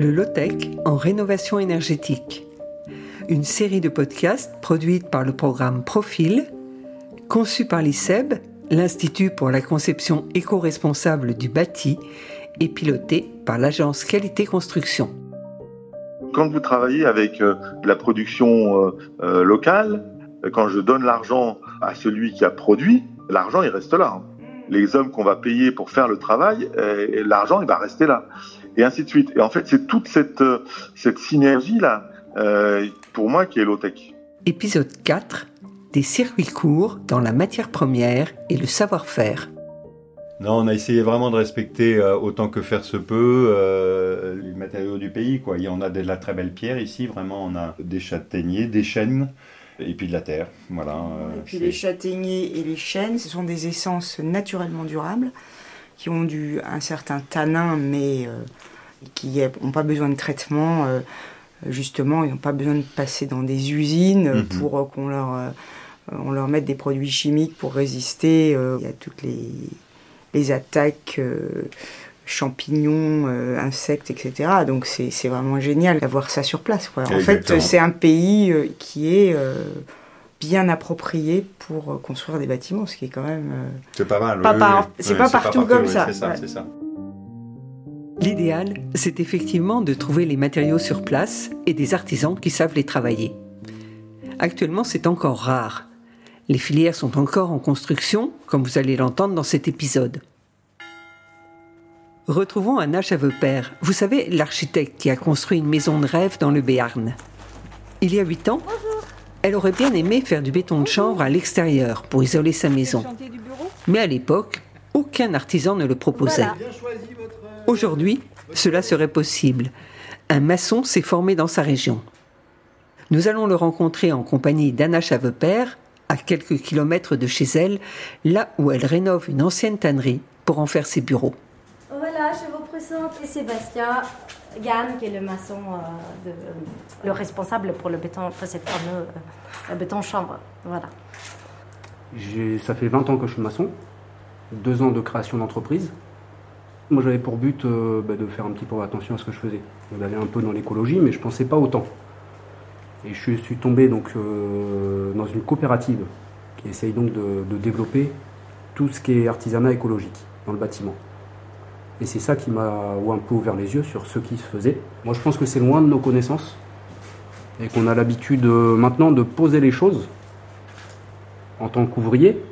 Le Low-Tech en rénovation énergétique. Une série de podcasts produite par le programme Profil, conçu par l'ICEB, l'Institut pour la conception éco-responsable du bâti, et piloté par l'agence Qualité Construction. Quand vous travaillez avec euh, la production euh, euh, locale, quand je donne l'argent à celui qui a produit, l'argent il reste là. Hein. Les hommes qu'on va payer pour faire le travail, l'argent il va rester là et ainsi de suite. Et en fait, c'est toute cette, euh, cette synergie-là, euh, pour moi, qui est low-tech. Épisode 4 des circuits courts dans la matière première et le savoir-faire. Non, on a essayé vraiment de respecter euh, autant que faire se peut les matériaux du pays. Quoi. Il y en a de la très belle pierre ici, vraiment on a des châtaigniers, des chênes et puis de la terre. Voilà, et puis les châtaigniers et les chênes, ce sont des essences naturellement durables qui ont du, un certain tanin, mais euh, qui n'ont pas besoin de traitement. Euh, justement, ils n'ont pas besoin de passer dans des usines mhm. pour euh, qu'on leur, on leur mette des produits chimiques pour résister. Il y a toutes les, les attaques champignons, insectes, etc. Donc c'est vraiment génial d'avoir ça sur place. En fait, c'est un pays qui est bien approprié pour euh, construire des bâtiments, ce qui est quand même. Euh, c'est pas mal. c'est pas, partout comme ça. C'est ça, L'idéal, c'est effectivement de trouver les matériaux sur place et des artisans qui savent les travailler. Actuellement, c'est encore rare. Les filières sont encore en construction, comme vous allez l'entendre dans cet épisode. Retrouvons un Père, vous savez, l'architecte qui a construit une maison de rêve dans le Béarn. Il y a huit ans, elle aurait bien aimé faire du béton de chanvre à l'extérieur pour isoler sa maison. Mais à l'époque, aucun artisan ne le proposait. Aujourd'hui, cela serait possible. Un maçon s'est formé dans sa région. Nous allons le rencontrer en compagnie d'Anna Chavepère, à quelques kilomètres de chez elle, là où elle rénove une ancienne tannerie pour en faire ses bureaux. Voilà, je vous présente Sébastien, Yann, qui est le maçon, euh, de, le responsable pour le béton, cette fameux euh, béton chambre. Voilà. Ça fait 20 ans que je suis maçon, deux ans de création d'entreprise. Moi, j'avais pour but euh, bah, de faire un petit peu attention à ce que je faisais, d'aller un peu dans l'écologie, mais je ne pensais pas autant. Et je suis tombé donc dans une coopérative qui essaye donc de, de développer tout ce qui est artisanat écologique dans le bâtiment. Et c'est ça qui m'a un peu ouvert les yeux sur ce qui se faisait. Moi, je pense que c'est loin de nos connaissances et qu'on a l'habitude euh, maintenant de poser les choses en tant qu'ouvrier,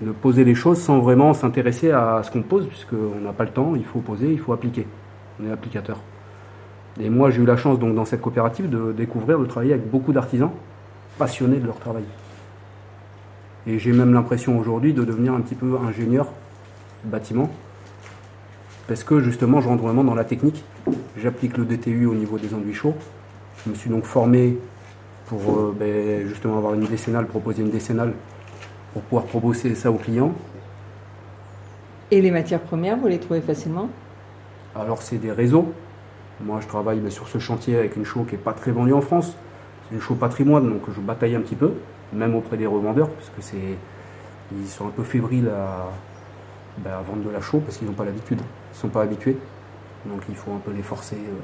de poser les choses sans vraiment s'intéresser à ce qu'on pose, puisqu'on n'a pas le temps, il faut poser, il faut appliquer. On est applicateur. Et moi, j'ai eu la chance donc dans cette coopérative de découvrir, de travailler avec beaucoup d'artisans passionnés de leur travail. Et j'ai même l'impression aujourd'hui de devenir un petit peu ingénieur bâtiment, parce que justement je rentre vraiment dans la technique. J'applique le DTU au niveau des enduits chauds. Je me suis donc formé pour euh, ben, justement avoir une décennale, proposer une décennale pour pouvoir proposer ça aux clients. Et les matières premières, vous les trouvez facilement? Alors c'est des réseaux. Moi je travaille sur ce chantier avec une chaux qui n'est pas très vendue en France. C'est une chaux patrimoine, donc je bataille un petit peu, même auprès des revendeurs, parce que c'est ils sont un peu fébriles à, ben, à vendre de la chaux parce qu'ils n'ont pas l'habitude sont pas habitués. Donc il faut un peu les forcer euh,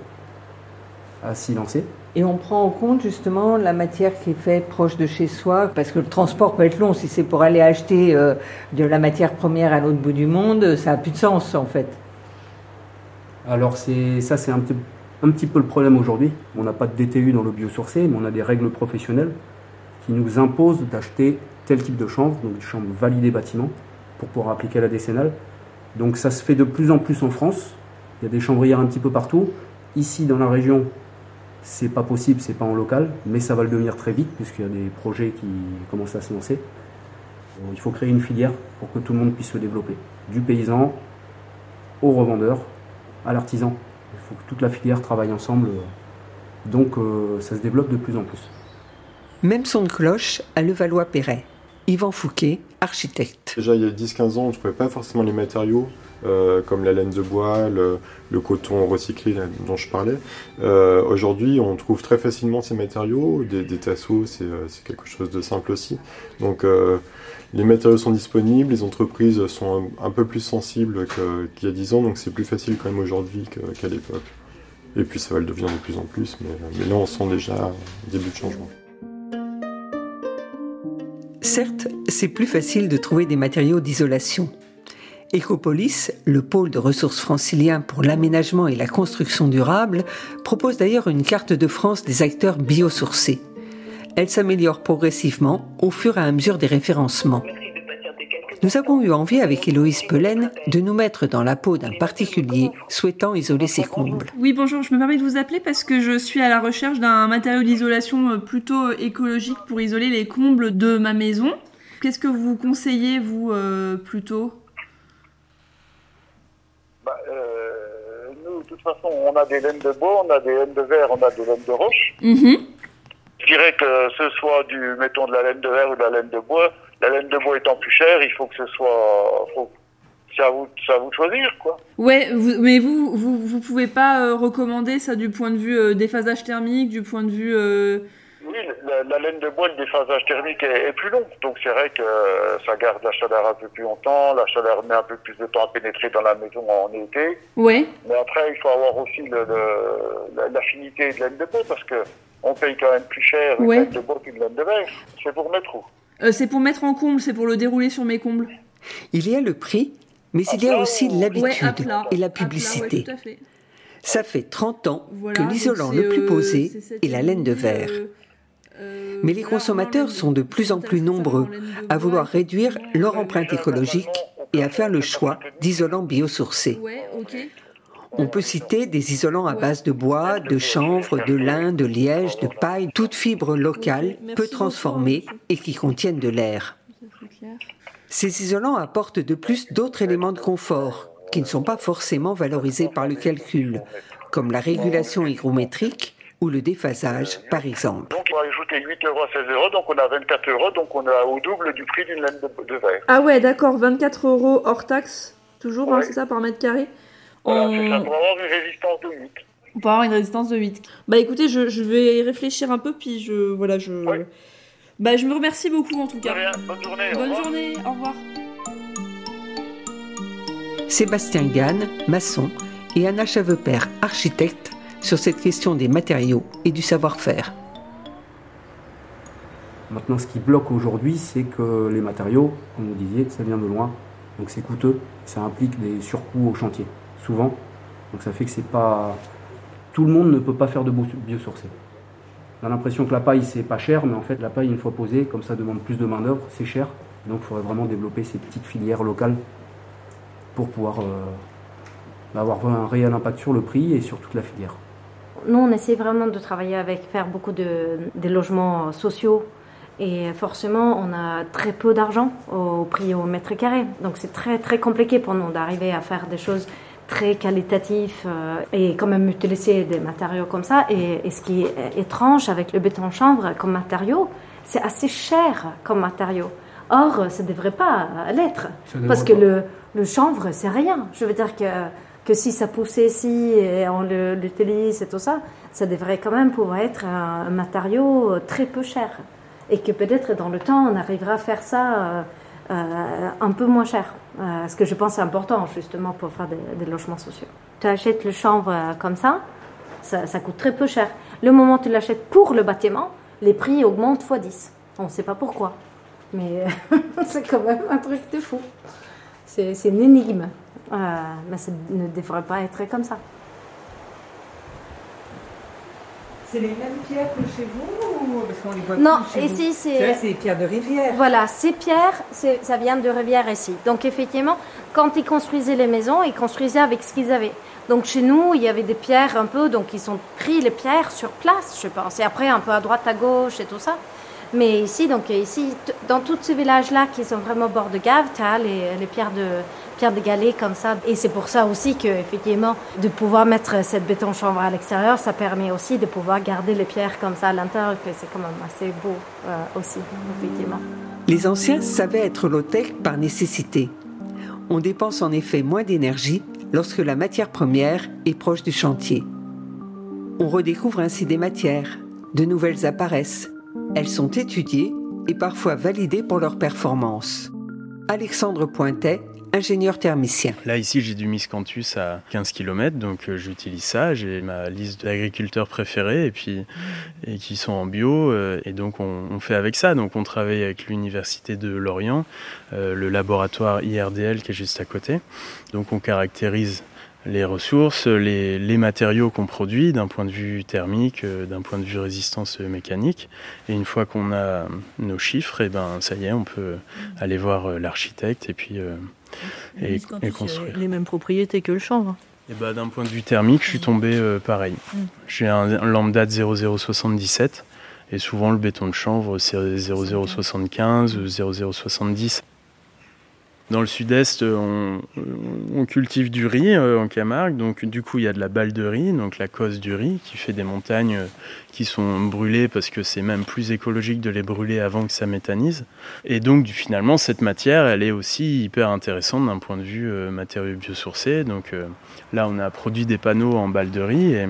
à s'y lancer. Et on prend en compte justement la matière qui est faite proche de chez soi, parce que le transport peut être long. Si c'est pour aller acheter euh, de la matière première à l'autre bout du monde, ça n'a plus de sens en fait. Alors c'est ça c'est un, un petit peu le problème aujourd'hui. On n'a pas de DTU dans le biosourcé, mais on a des règles professionnelles qui nous imposent d'acheter tel type de chanvre, donc des chambres validées bâtiment, pour pouvoir appliquer la décennale. Donc ça se fait de plus en plus en France. Il y a des chambrières un petit peu partout. Ici, dans la région, c'est pas possible, c'est pas en local, mais ça va le devenir très vite puisqu'il y a des projets qui commencent à se lancer. il faut créer une filière pour que tout le monde puisse se développer. Du paysan au revendeur, à l'artisan. Il faut que toute la filière travaille ensemble. Donc euh, ça se développe de plus en plus. Même son de cloche à Levallois-Perret. Yvan Fouquet, architecte. Déjà, il y a 10-15 ans, on ne trouvait pas forcément les matériaux, euh, comme la laine de bois, le, coton recyclé dont je parlais. Euh, aujourd'hui, on trouve très facilement ces matériaux. Des, tasseaux, euh, c'est quelque chose de simple aussi. Donc, les matériaux sont disponibles, les entreprises sont un, peu plus sensibles qu'il y a 10 ans, donc c'est plus facile quand même aujourd'hui qu'à l'époque. Et puis ça va le devenir de plus en plus, mais, là on sent déjà un début de changement. Certes, c'est plus facile de trouver des matériaux d'isolation. Ecopolis, le pôle de ressources francilien pour l'aménagement et la construction durable, propose d'ailleurs une carte de France des acteurs biosourcés. Elle s'améliore progressivement au fur et à mesure des référencements. Nous avons eu envie avec Héloïse Pelaine de nous mettre dans la peau d'un particulier souhaitant isoler ses combles. Oui, bonjour, je me permets de vous appeler parce que je suis à la recherche d'un matériau d'isolation euh, plutôt écologique pour isoler les combles de ma maison. Qu'est-ce que vous conseillez, vous, euh, plutôt bah, euh, Nous, de toute façon, on a des laines de bois, on a des laines de verre, on a des laines de roche. Mhm. Je dirais que ce soit du, mettons, de la laine de verre ou de la laine de bois, la laine de bois étant plus chère, il faut que ce soit, faut, c'est à vous, c'est à vous de choisir, quoi. Ouais, vous- mais vous, vous, vous pouvez pas euh, recommander ça du point de vue euh, déphasage thermique, du point de vue. euh, Oui, la, la laine de bois, le déphasage thermique est, est plus long, donc c'est vrai que euh, ça garde la chaleur un peu plus longtemps, la chaleur met un peu plus de temps à pénétrer dans la maison en été. Ouais. Mais après, il faut avoir aussi le, le- la- l'affinité de laine de bois, parce que on paye quand même plus cher une Ouais. laine de bois qu'une laine de verre. C'est pour mettre où? Euh, c'est pour mettre en comble, c'est pour le dérouler sur mes combles. Il y a le prix, mais il y a aussi Ouais, l'habitude et la À plat, ouais, publicité. tout à fait. Ça fait 30 ans Voilà, que l'isolant le plus euh, posé cette est la laine de verre. euh, euh, Mais les consommateurs on sont de plus en plus nombreux à vouloir réduire leur empreinte écologique et à faire le choix d'isolants biosourcés. On peut citer des isolants à base de bois, de chanvre, de lin, de liège, de paille, toutes fibres locales, Merci peu monsieur. et qui contiennent de l'air. Ces isolants apportent de plus d'autres éléments de confort qui ne sont pas forcément valorisés par le calcul, comme la régulation hygrométrique ou le déphasage par exemple. Donc on va ajouter 8 euros à 16 euros, donc on a 24 euros, donc on a au double du prix d'une laine de, de verre. Ah ouais, d'accord, 24 euros hors taxe, toujours, hein, c'est ça, par mètre carré? Voilà, On- c'est ça, pour avoir une résistance de 8. On peut avoir une résistance de 8. Bah écoutez, je, je vais y réfléchir un peu, puis je. Voilà, je. Oui. Bah je me remercie beaucoup en tout cas. rien, bonne journée. Bonne journée, au revoir. Sébastien Gann, maçon, et Anna Chavepère, architecte, sur cette question des matériaux et du savoir-faire. Maintenant, ce qui bloque aujourd'hui, c'est que les matériaux, comme vous disiez, ça vient de loin, donc c'est coûteux, ça implique des surcoûts au chantier, souvent. Donc ça fait que c'est pas. Tout le monde ne peut pas faire de bio- biosourcé. On a l'impression que la paille, c'est pas cher, mais en fait, la paille, une fois posée, comme ça demande plus de main-d'œuvre, c'est cher. Donc il faudrait vraiment développer ces petites filières locales pour pouvoir euh, avoir un réel impact sur le prix et sur toute la filière. Nous, on essaie vraiment de travailler avec, faire beaucoup de, de logements sociaux. Et forcément, on a très peu d'argent au prix au mètre carré. Donc c'est très très compliqué pour nous d'arriver à faire des choses très qualitatives euh, et quand même utiliser des matériaux comme ça. Et, et ce qui est étrange avec le béton chanvre comme matériau, c'est assez cher comme matériau. Or, ça ne devrait pas l'être. Parce que le, le chanvre, c'est rien. Je veux dire que, que si ça poussait ici et on l'utilise et tout ça, ça devrait quand même pouvoir être un, matériau très peu cher. Et que peut-être dans le temps, on arrivera à faire ça euh, euh, un peu moins cher. Euh, ce que je pense est important justement pour faire des, logements sociaux. Tu achètes le chanvre euh, comme ça, ça, ça coûte très peu cher. Le moment où tu l'achètes pour le bâtiment, les prix augmentent x 10. On ne sait pas pourquoi. Mais c'est quand même un truc de fou. C'est une énigme. Euh, mais ça ne devrait pas être comme ça. C'est les mêmes pierres que chez vous Parce qu'on les voit Non, plus chez ici c'est. C'est pierres de rivière. Voilà, ces pierres, ça vient de rivière ici. Donc effectivement, quand ils construisaient les maisons, ils construisaient avec ce qu'ils avaient. Donc chez nous, il y avait des pierres un peu, donc ils ont pris les pierres sur place, je pense. Et après, un peu à droite, à gauche et tout ça. Mais ici, donc ici, dans tous ces villages-là qui sont vraiment bord de gave, tu as les, les pierres de pierres de galets comme ça. Et c'est pour ça aussi que effectivement, de pouvoir mettre cette béton chanvre à l'extérieur, ça permet aussi de pouvoir garder les pierres comme ça à l'intérieur, que c'est quand même assez beau euh, aussi, effectivement. Les anciens savaient être low-tech par nécessité. On dépense en effet moins d'énergie lorsque la matière première est proche du chantier. On redécouvre ainsi des matières, de nouvelles apparaissent. Elles sont étudiées et parfois validées pour leur performance. Alexandre Pointet, ingénieur thermicien. Là, ici, j'ai du miscanthus à 15 km, donc euh, j'utilise ça. J'ai ma liste d'agriculteurs préférés et, puis, et qui sont en bio, euh, et donc on, fait avec ça. Donc on travaille avec l'Université de Lorient, euh, le laboratoire IRDL qui est juste à côté. Donc on caractérise les ressources, les, matériaux qu'on produit d'un point de vue thermique, euh, d'un point de vue résistance mécanique. Et une fois qu'on a nos chiffres, et eh ben ça y est, on peut aller voir euh, l'architecte et puis euh, et, construire. Les mêmes propriétés que le chanvre. Et eh ben, d'un point de vue thermique, je suis tombé pareil. Mm. J'ai un, lambda de 0077 et souvent le béton de chanvre c'est 0075 ou 0070. Dans le sud-est, on, cultive du riz euh, en Camargue, donc du coup il y a de la balle de riz, donc la cause du riz, qui fait des montagnes euh, qui sont brûlées parce que c'est même plus écologique de les brûler avant que ça méthanise. Et donc finalement cette matière, elle est aussi hyper intéressante d'un point de vue euh, matériaux biosourcés. Donc là on a produit des panneaux en balle de riz et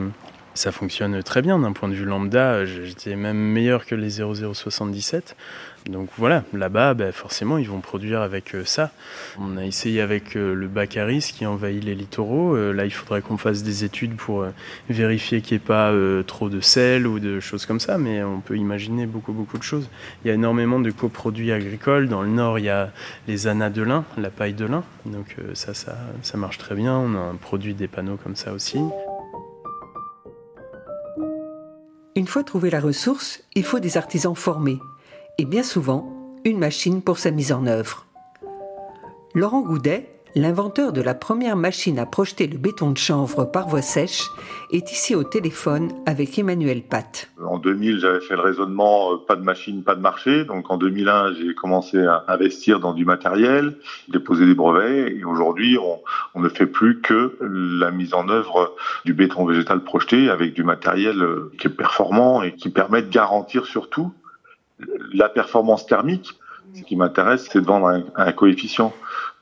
ça fonctionne très bien d'un point de vue lambda. J'étais même meilleur que les 0077. Donc voilà, là-bas, ben, forcément, ils vont produire avec euh, ça. On a essayé avec euh, le Baccaris qui envahit les littoraux. Euh, là, il faudrait qu'on fasse des études pour vérifier qu'il n'y ait pas trop de sel ou de choses comme ça, mais on peut imaginer beaucoup, beaucoup de choses. Il y a énormément de coproduits agricoles. Dans le nord, il y a les anas de lin, la paille de lin. Donc ça, ça, ça marche très bien. On a un produit des panneaux comme ça aussi. Une fois trouvé la ressource, il faut des artisans formés et bien souvent une machine pour sa mise en œuvre. Laurent Goudet, l'inventeur de la première machine à projeter le béton de chanvre par voie sèche, est ici au téléphone avec Emmanuel Pat. En 2000, j'avais fait le raisonnement euh, pas de machine, pas de marché. Donc en 2001, j'ai commencé à investir dans du matériel, déposer des brevets. Et aujourd'hui, on, on, ne fait plus que la mise en œuvre du béton végétal projeté avec du matériel euh, qui est performant et qui permet de garantir surtout la performance thermique, ce qui m'intéresse, c'est de vendre un, coefficient.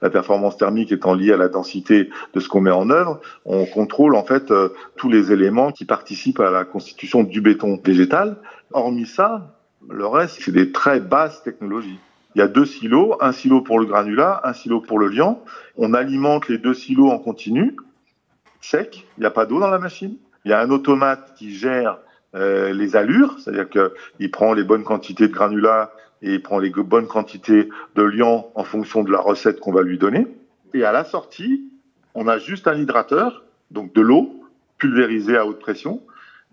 La performance thermique étant liée à la densité de ce qu'on met en œuvre, on contrôle en fait euh, tous les éléments qui participent à la constitution du béton végétal. Hormis ça, le reste, c'est des très basses technologies. Il y a deux silos, un silo pour le granulat, un silo pour le liant. On alimente les deux silos en continu, sec, il n'y a pas d'eau dans la machine. Il y a un automate qui gère euh, les allures, c'est-à-dire qu'il prend les bonnes quantités de granulats et il prend les bonnes quantités de liant en fonction de la recette qu'on va lui donner. Et à la sortie, on a juste un hydrateur, donc de l'eau pulvérisée à haute pression.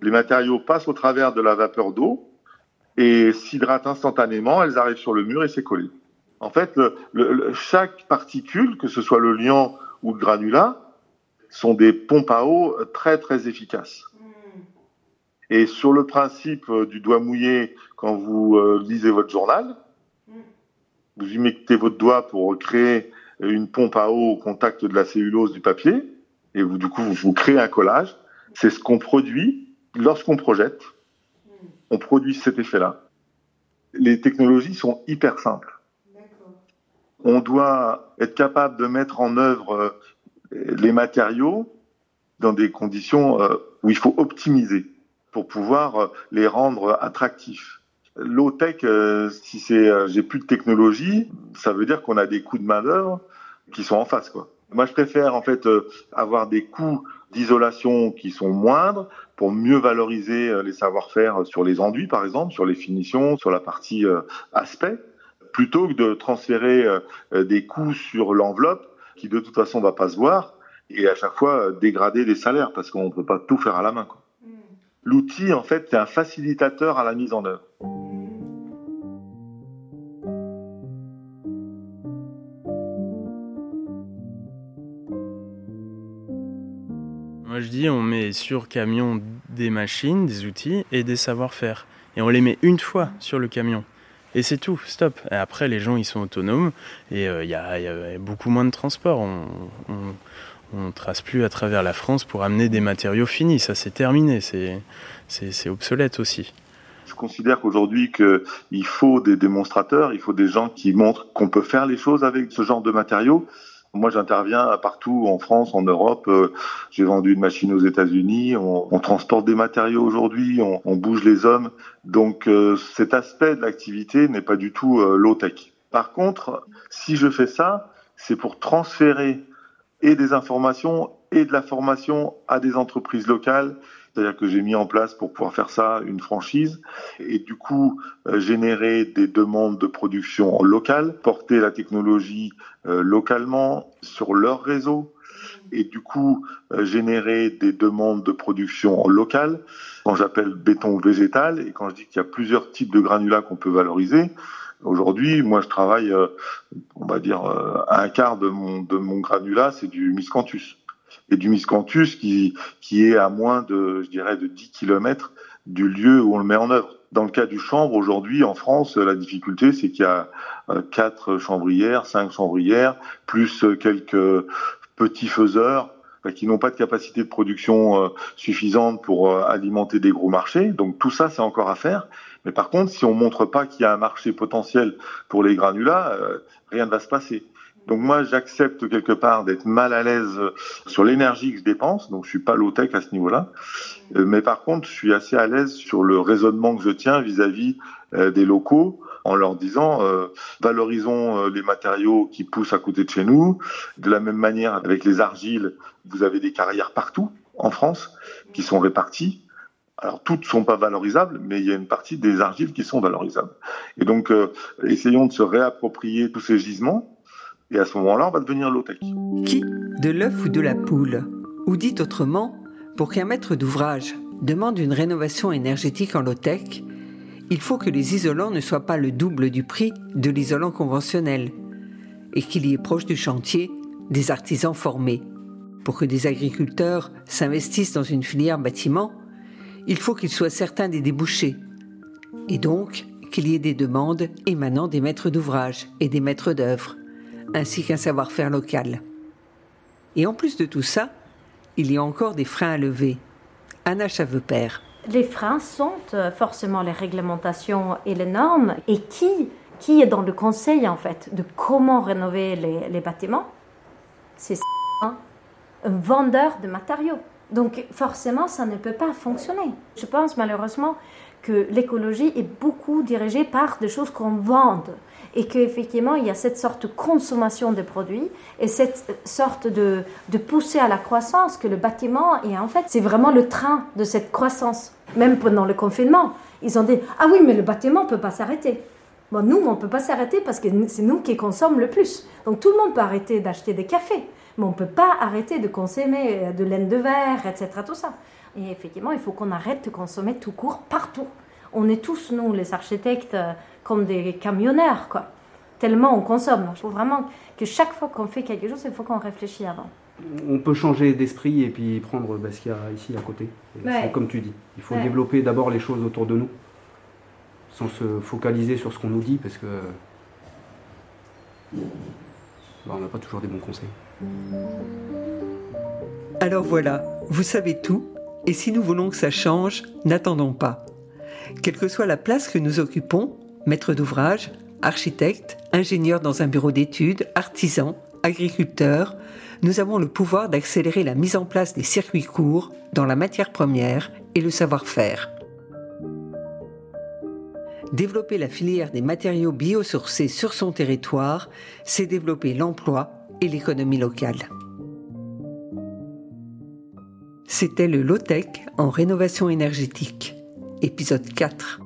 Les matériaux passent au travers de la vapeur d'eau et s'hydratent instantanément, elles arrivent sur le mur et c'est collé. En fait, chaque particule, que ce soit le liant ou le granulat, sont des pompes à eau très très efficaces. Et sur le principe euh, du doigt mouillé, quand vous euh, lisez votre journal, vous y mettez votre doigt pour créer une pompe à eau au contact de la cellulose du papier, et vous, du coup, vous, créez un collage. C'est ce qu'on produit lorsqu'on projette. On produit cet effet-là. Les technologies sont hyper simples. On doit être capable de mettre en œuvre euh, les matériaux dans des conditions où il faut optimiser pour pouvoir euh, les rendre attractifs. Low tech, euh, si c'est euh, j'ai plus de technologie, ça veut dire qu'on a des coûts de main d'œuvre qui sont en face quoi. Moi, je préfère en fait avoir des coûts d'isolation qui sont moindres pour mieux valoriser les savoir-faire sur les enduits, par exemple, sur les finitions, sur la partie aspect, plutôt que de transférer des coûts sur l'enveloppe qui de toute façon va pas se voir et à chaque fois dégrader les salaires parce qu'on peut pas tout faire à la main. Quoi. L'outil, en fait, c'est un facilitateur à la mise en œuvre. Moi, je dis, on met sur camion des machines, des outils et des savoir-faire. Et on les met une fois sur le camion. Et c'est tout, stop. Et après, les gens, ils sont autonomes et euh, il y, a beaucoup moins de transport. Ne trace plus à travers la France pour amener des matériaux finis. Ça, c'est terminé. C'est obsolète aussi. Je considère qu'aujourd'hui qu'il faut des démonstrateurs, il faut des gens qui montrent qu'on peut faire les choses avec ce genre de matériaux. Moi, j'interviens partout en France, en Europe. Euh, j'ai vendu une machine aux États-Unis. On, transporte des matériaux aujourd'hui. On, bouge les hommes. Donc, euh, cet aspect de l'activité n'est pas du tout euh, low tech. Par contre, si je fais ça, c'est pour transférer et des informations et de la formation à des entreprises locales. C'est-à-dire que j'ai mis en place pour pouvoir faire ça une franchise et du coup euh, générer des demandes de production locale, porter la technologie euh, localement sur leur réseau et du coup euh, générer des demandes de production locale. Quand j'appelle béton végétal et quand je dis qu'il y a plusieurs types de granulats qu'on peut valoriser, Aujourd'hui, moi, je travaille, on va dire, un quart de mon, de granulat, c'est du miscanthus et du miscanthus qui, qui est à moins de, je dirais, de 10 km du lieu où on le met en œuvre. Dans le cas du chanvre, aujourd'hui, en France, la difficulté, c'est qu'il y a euh, quatre chanvrières, cinq chanvrières, plus quelques petits faiseurs qui n'ont pas de capacité de production euh, suffisante pour euh, alimenter des gros marchés. Donc tout ça, c'est encore à faire. Mais par contre, si on montre pas qu'il y a un marché potentiel pour les granulats, rien ne va se passer. Donc moi, j'accepte quelque part d'être mal à l'aise sur l'énergie que je dépense, donc je suis pas low-tech à ce niveau-là. Euh, mais par contre, je suis assez à l'aise sur le raisonnement que je tiens vis-à-vis euh, des locaux en leur disant euh, valorisons les matériaux qui poussent à côté de chez nous. De la même manière, avec les argiles, vous avez des carrières partout en France qui sont réparties. Alors toutes sont pas valorisables, mais il y a une partie des argiles qui sont valorisables. Et donc, essayons de se réapproprier tous ces gisements et à ce moment-là, on va devenir low-tech. Qui De l'œuf ou de la poule Ou dit autrement, pour qu'un maître d'ouvrage demande une rénovation énergétique en low-tech, il faut que les isolants ne soient pas le double du prix de l'isolant conventionnel et qu'il y ait proche du chantier des artisans formés. Pour que des agriculteurs s'investissent dans une filière bâtiment, il faut qu'ils soient certains des débouchés et donc qu'il y ait des demandes émanant des maîtres d'ouvrage et des maîtres d'œuvre ainsi qu'un savoir-faire local. Et en plus de tout ça, il y a encore des freins à lever. Anna Chavepère. Les freins sont euh, forcément les réglementations et les normes. Et qui, qui est dans le conseil, en fait, de comment rénover les, bâtiments? C'est un vendeur de matériaux. Donc forcément, ça ne peut pas fonctionner. Je pense malheureusement que l'écologie est beaucoup dirigée par des choses qu'on vend et qu'effectivement il y a cette sorte de consommation de produits et cette sorte de, de poussée à la croissance que le bâtiment et en fait c'est vraiment le train de cette croissance. Même pendant le confinement, ils ont dit ah oui mais le bâtiment ne peut pas s'arrêter. Bon, nous, on ne peut pas s'arrêter parce que c'est nous qui consommons le plus. Donc tout le monde peut arrêter d'acheter des cafés, mais on ne peut pas arrêter de consommer de laine de verre, etc. Tout ça. Et effectivement, il faut qu'on arrête de consommer tout court partout. On est tous, nous, les architectes, euh, comme des camionneurs, quoi. Tellement on consomme. Je trouve vraiment que chaque fois qu'on fait quelque chose, il faut qu'on réfléchisse avant. On peut changer d'esprit et puis prendre bah, ce qu'il y a ici à côté. Comme tu dis, il faut développer d'abord les choses autour de nous, sans se focaliser sur ce qu'on nous dit, parce que bah, on n'a pas toujours des bons conseils. Alors voilà, vous savez tout, et si nous voulons que ça change, n'attendons pas. Quelle que soit la place que nous occupons, maître d'ouvrage, architecte, ingénieur dans un bureau d'études, artisan, agriculteur, nous avons le pouvoir d'accélérer la mise en place des circuits courts dans la matière première et le savoir-faire. Développer la filière des matériaux biosourcés sur son territoire, c'est développer l'emploi et l'économie locale. C'était le low-tech en rénovation énergétique, épisode 4.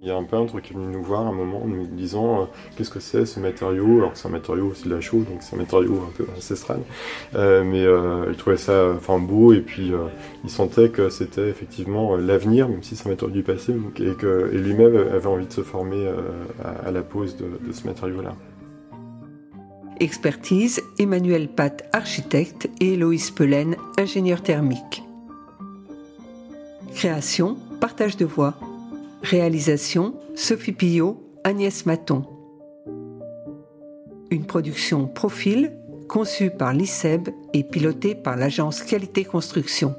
Il y a un peintre qui est venu nous voir à un moment en nous disant euh, qu'est-ce que c'est ce matériau? Alors c'est un matériau aussi de la chaux, donc c'est un matériau un peu ancestral. Euh, mais euh, il trouvait ça enfin beau et puis il sentait que c'était effectivement l'avenir, même si c'est un matériau du passé, et lui-même avait envie de se former à, la pose de ce matériau-là. Expertise, Emmanuel Pat, architecte, et Héloïse Pelen, ingénieur thermique. Création, partage de voix. Réalisation, Sophie Pillot, Agnès Maton. Une production Profil, conçue par l'ICEB et pilotée par l'agence Qualité Construction.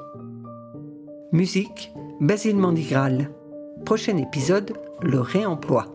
Musique, Basile Mandigral. Prochain épisode, le réemploi.